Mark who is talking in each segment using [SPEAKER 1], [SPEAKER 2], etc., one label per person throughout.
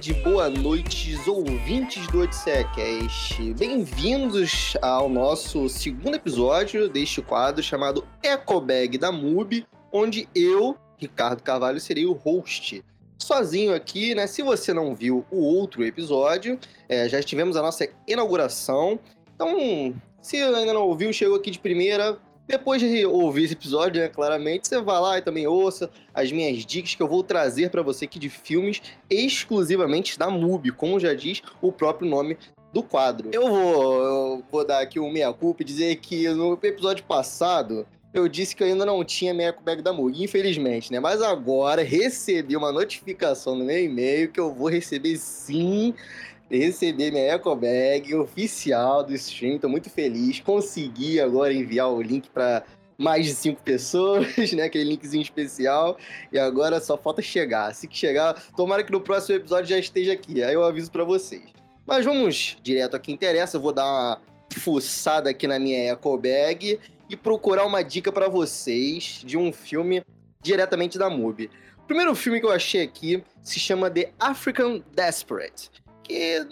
[SPEAKER 1] tarde, boa noite, ouvintes do OdisseaCast. Bem-vindos ao nosso segundo episódio deste quadro chamado Ecobag da MUBI, onde eu, Ricardo Carvalho, serei o host. Sozinho aqui, né? Se você não viu o outro episódio, é, já tivemos a nossa inauguração. Então, se ainda não ouviu, chegou aqui de primeira, depois de ouvir esse episódio, né, claramente, você vai lá e também ouça as minhas dicas que eu vou trazer para você aqui de filmes exclusivamente da MUBI, como já diz o próprio nome do quadro. Eu vou, eu vou dar aqui um meia-culpa e dizer que no episódio passado eu disse que eu ainda não tinha minha bag da MUBI, infelizmente, né? Mas agora recebi uma notificação no meu e-mail que eu vou receber sim receber minha Eco Bag oficial do stream. Tô muito feliz. Consegui agora enviar o link para mais de cinco pessoas, né? Aquele linkzinho especial. E agora só falta chegar. Assim que chegar, tomara que no próximo episódio já esteja aqui. Aí eu aviso para vocês. Mas vamos direto a que interessa. Eu vou dar uma fuçada aqui na minha Eco Bag e procurar uma dica para vocês de um filme diretamente da MUBI. O primeiro filme que eu achei aqui se chama The African Desperate que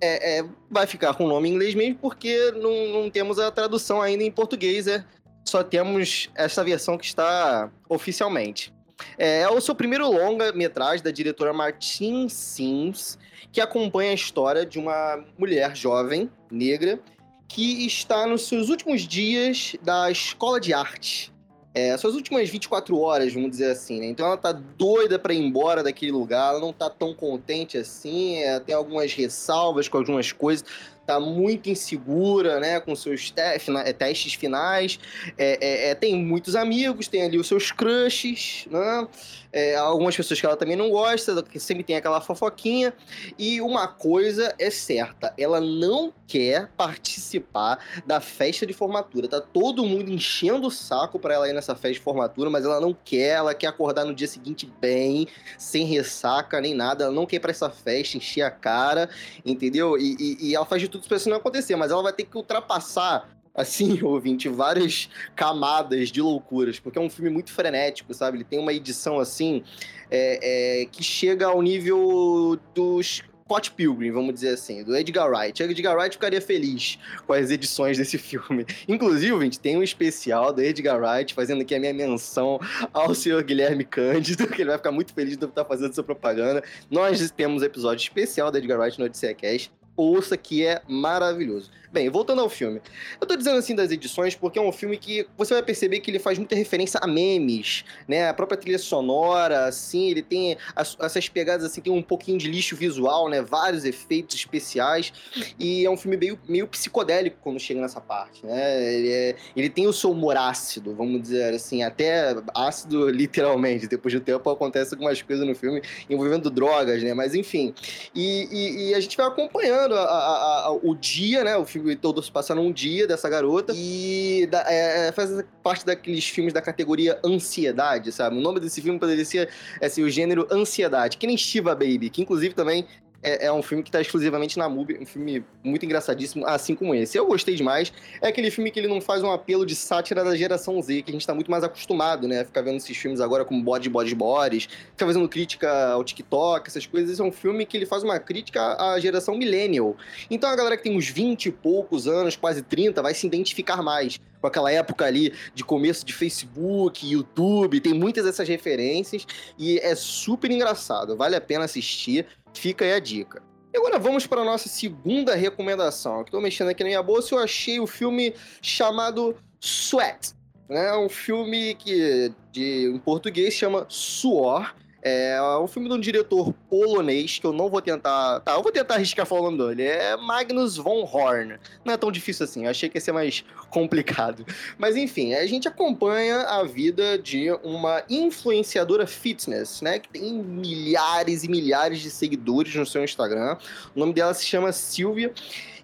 [SPEAKER 1] é, é, vai ficar com o nome em inglês mesmo, porque não, não temos a tradução ainda em português, é, só temos essa versão que está oficialmente. É, é o seu primeiro longa-metragem da diretora Martin Sims, que acompanha a história de uma mulher jovem, negra, que está nos seus últimos dias da escola de arte é, suas últimas 24 horas, vamos dizer assim, né? Então ela tá doida para ir embora daquele lugar, ela não tá tão contente assim, é, tem algumas ressalvas com algumas coisas, tá muito insegura, né, com seus te é, testes finais, é, é, é, tem muitos amigos, tem ali os seus crushes, né, é, algumas pessoas que ela também não gosta, que sempre tem aquela fofoquinha, e uma coisa é certa, ela não quer participar da festa de formatura, tá todo mundo enchendo o saco para ela ir nessa festa de formatura, mas ela não quer, ela quer acordar no dia seguinte bem, sem ressaca nem nada, ela não quer ir pra essa festa, encher a cara, entendeu? E, e, e ela faz de tudo pra isso não acontecer, mas ela vai ter que ultrapassar assim, ouvinte, várias camadas de loucuras, porque é um filme muito frenético, sabe? Ele tem uma edição assim é, é, que chega ao nível dos Scott Pilgrim, vamos dizer assim, do Edgar Wright. Edgar Wright ficaria feliz com as edições desse filme. Inclusive, gente, tem um especial do Edgar Wright fazendo aqui a minha menção ao senhor Guilherme Cândido, que ele vai ficar muito feliz de estar fazendo essa propaganda. Nós temos episódio especial do Edgar Wright no Odisseia Cast ouça que é maravilhoso. Bem, voltando ao filme. Eu tô dizendo assim das edições porque é um filme que você vai perceber que ele faz muita referência a memes, né? A própria trilha sonora, assim, ele tem as, essas pegadas, assim, tem um pouquinho de lixo visual, né? Vários efeitos especiais. E é um filme meio, meio psicodélico quando chega nessa parte, né? Ele, é, ele tem o seu humor ácido, vamos dizer assim, até ácido literalmente. Depois do tempo acontece algumas coisas no filme envolvendo drogas, né? Mas enfim. E, e, e a gente vai acompanhando a, a, a, o dia, né? O filme todo se passa num dia dessa garota. E da, é, é, faz parte daqueles filmes da categoria ansiedade, sabe? O nome desse filme poderia ser assim, o gênero ansiedade, que nem Shiva Baby, que inclusive também é, é um filme que está exclusivamente na MUBI, um filme muito engraçadíssimo, assim como esse. Eu gostei demais. É aquele filme que ele não faz um apelo de sátira da geração Z, que a gente está muito mais acostumado, né? Ficar vendo esses filmes agora como Body, Body, Bodies, ficar fazendo crítica ao TikTok, essas coisas. Esse é um filme que ele faz uma crítica à geração millennial. Então a galera que tem uns 20 e poucos anos, quase 30, vai se identificar mais com aquela época ali de começo de Facebook, YouTube, tem muitas dessas referências e é super engraçado, vale a pena assistir. Fica aí a dica. E agora vamos para a nossa segunda recomendação. Estou mexendo aqui na minha bolsa e eu achei o filme chamado Sweat. É um filme que de, em português chama Suor. É um filme de um diretor polonês que eu não vou tentar. Tá, eu vou tentar arriscar falar o nome dele. É Magnus von Horn. Não é tão difícil assim, eu achei que ia ser mais complicado. Mas enfim, a gente acompanha a vida de uma influenciadora fitness, né? Que tem milhares e milhares de seguidores no seu Instagram. O nome dela se chama Silvia.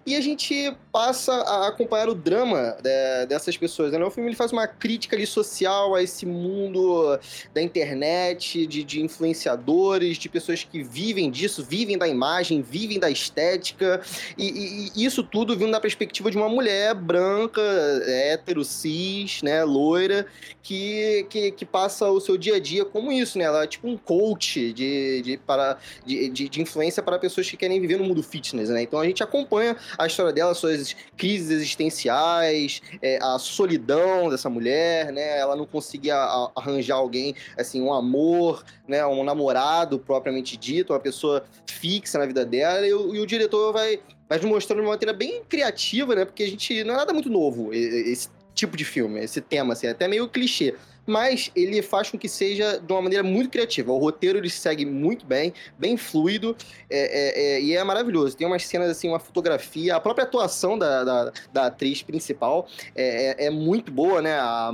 [SPEAKER 1] E a gente passa a acompanhar o drama de, dessas pessoas. Né? O filme ele faz uma crítica ali social a esse mundo da internet, de, de influenciadores, de pessoas que vivem disso, vivem da imagem, vivem da estética, e, e, e isso tudo vindo da perspectiva de uma mulher branca, hétero, cis, né, loira, que, que, que passa o seu dia a dia como isso, né? Ela é tipo um coach de, de, para, de, de, de influência para pessoas que querem viver no mundo fitness, né? Então a gente acompanha a história dela, suas crises existenciais, é, a solidão dessa mulher, né? Ela não conseguia arranjar alguém, assim, um amor, né? Um namorado propriamente dito, uma pessoa fixa na vida dela, e, o, e o diretor vai vai mostrando de uma maneira bem criativa, né? Porque a gente não é nada muito novo esse tipo de filme, esse tema, assim, é até meio clichê. Mas ele faz com que seja de uma maneira muito criativa. O roteiro ele segue muito bem, bem fluido, é, é, é, e é maravilhoso. Tem umas cenas, assim, uma fotografia, a própria atuação da, da, da atriz principal é, é, é muito boa, né? A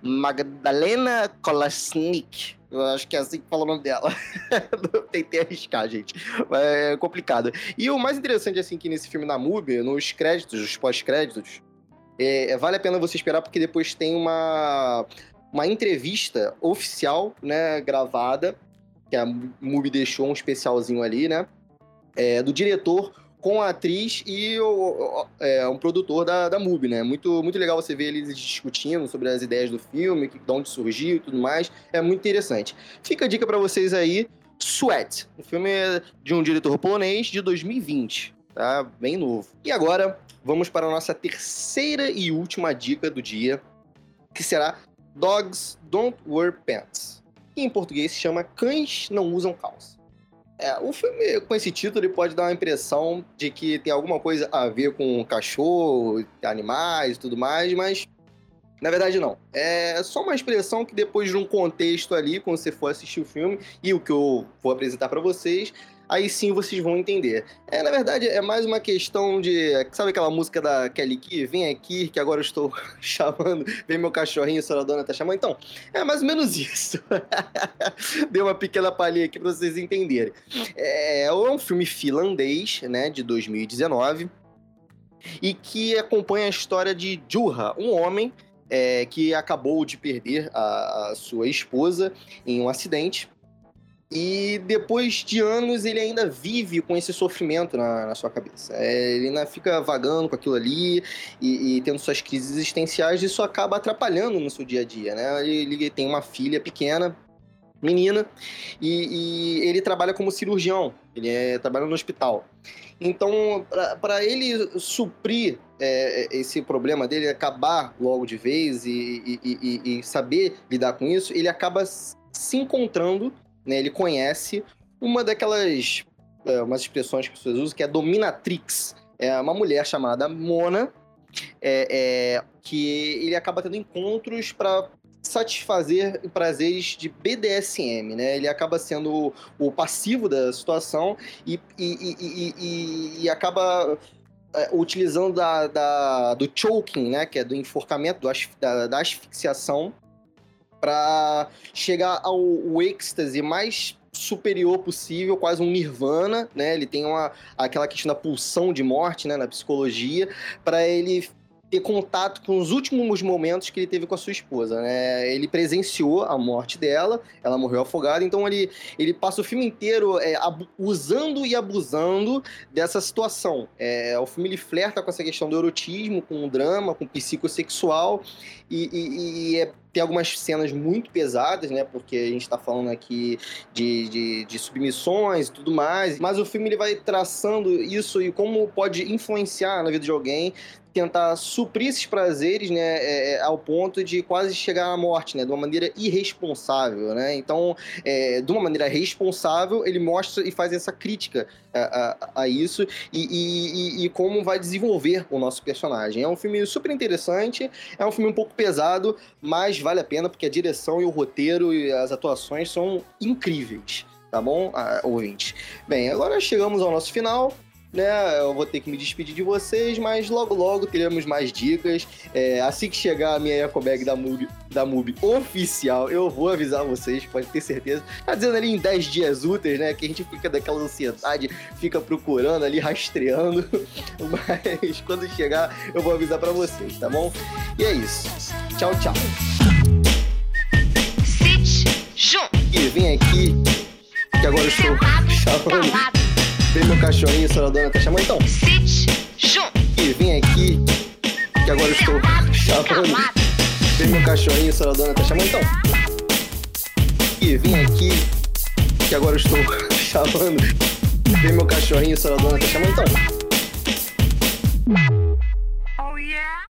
[SPEAKER 1] Magdalena Kolasnik. Eu acho que é assim que fala o nome dela. Tentei arriscar, gente. É complicado. E o mais interessante, assim, que nesse filme na MUBI, nos créditos, os pós-créditos, é, vale a pena você esperar porque depois tem uma, uma entrevista oficial, né, gravada, que a MUBI deixou um especialzinho ali, né, é, do diretor com a atriz e o, é, um produtor da, da MUBI, né? Muito, muito legal você ver eles discutindo sobre as ideias do filme, de onde surgiu e tudo mais. É muito interessante. Fica a dica para vocês aí, Sweat, um filme de um diretor polonês de 2020, tá? Bem novo. E agora, vamos para a nossa terceira e última dica do dia, que será Dogs Don't Wear Pants, que em português se chama Cães Não Usam Calça. É, o filme com esse título ele pode dar uma impressão de que tem alguma coisa a ver com cachorro, animais e tudo mais, mas na verdade não. É só uma expressão que depois de um contexto ali, quando você for assistir o filme e o que eu vou apresentar para vocês, aí sim vocês vão entender. É, na verdade, é mais uma questão de. Sabe aquela música da Kelly Key? Vem aqui, que agora eu estou chamando, vem meu cachorrinho, a senhora dona tá chamando. Então, é mais ou menos isso. Deu uma pequena palhinha aqui pra vocês entenderem. É, é um filme finlandês, né, de 2019, e que acompanha a história de Juha, um homem é, que acabou de perder a, a, sua esposa em um acidente e depois de anos ele ainda vive com esse sofrimento na, na sua cabeça. É, ele ainda fica vagando com aquilo ali e, e, tendo suas crises existenciais, e isso acaba atrapalhando no seu dia a dia, né? Ele, ele tem uma filha pequena, menina, e, e, ele trabalha como cirurgião, ele é, trabalha no hospital. Então, para ele suprir é, esse problema dele, acabar logo de vez e, e saber lidar com isso, ele acaba se encontrando né, ele conhece uma daquelas é, umas expressões que as pessoas usam, que é dominatrix. É uma mulher chamada Mona, é, é, que ele acaba tendo encontros para satisfazer prazeres de BDSM, né? Ele acaba sendo o, passivo da situação e, e, e, e, e acaba é, utilizando da, da, do choking, né? Que é do enforcamento, do, da, da asfixiação, para chegar ao êxtase mais superior possível, quase um nirvana, né? Ele tem uma aquela questão da pulsão de morte, né, na psicologia, para ele ter contato com os últimos momentos que ele teve com a sua esposa, né? Ele presenciou a morte dela, ela morreu afogada, então ele, ele passa o filme inteiro é, usando e abusando dessa situação. É, o filme ele flerta com essa questão do erotismo, com o drama, com o psicossexual, e, e, e é tem algumas cenas muito pesadas, né? Porque a gente tá falando aqui de, de, de, submissões e tudo mais. Mas o filme ele vai traçando isso e como pode influenciar na vida de alguém tentar suprir esses prazeres, né, é, é, ao ponto de quase chegar à morte, né, de uma maneira irresponsável, né. Então, é, de uma maneira responsável, ele mostra e faz essa crítica a, a, isso e, e, e, como vai desenvolver o nosso personagem. É um filme super interessante, é um filme um pouco pesado, mas vale a pena porque a direção e o roteiro e as atuações são incríveis, tá bom, ah, ouvinte? Bem, agora chegamos ao nosso final. Né? Eu vou ter que me despedir de vocês, mas logo logo teremos mais dicas. É, assim que chegar a minha ecobag da MUB, da MUB oficial, eu vou avisar vocês, pode ter certeza. Tá dizendo ali em 10 dias úteis, né? Que a gente fica daquela ansiedade, fica procurando ali, rastreando. Mas quando chegar, eu vou avisar para vocês, tá bom? E é isso. Tchau, tchau. E vem aqui, que agora eu estou chamando. Vem meu cachorrinho, a senhora dona tá chamando então. E vem aqui, que agora eu estou chamando. Vem meu cachorrinho, a senhora dona tá chamando então. E vem aqui, que agora eu estou chamando. Vem meu cachorrinho, a senhora dona tá chamando então.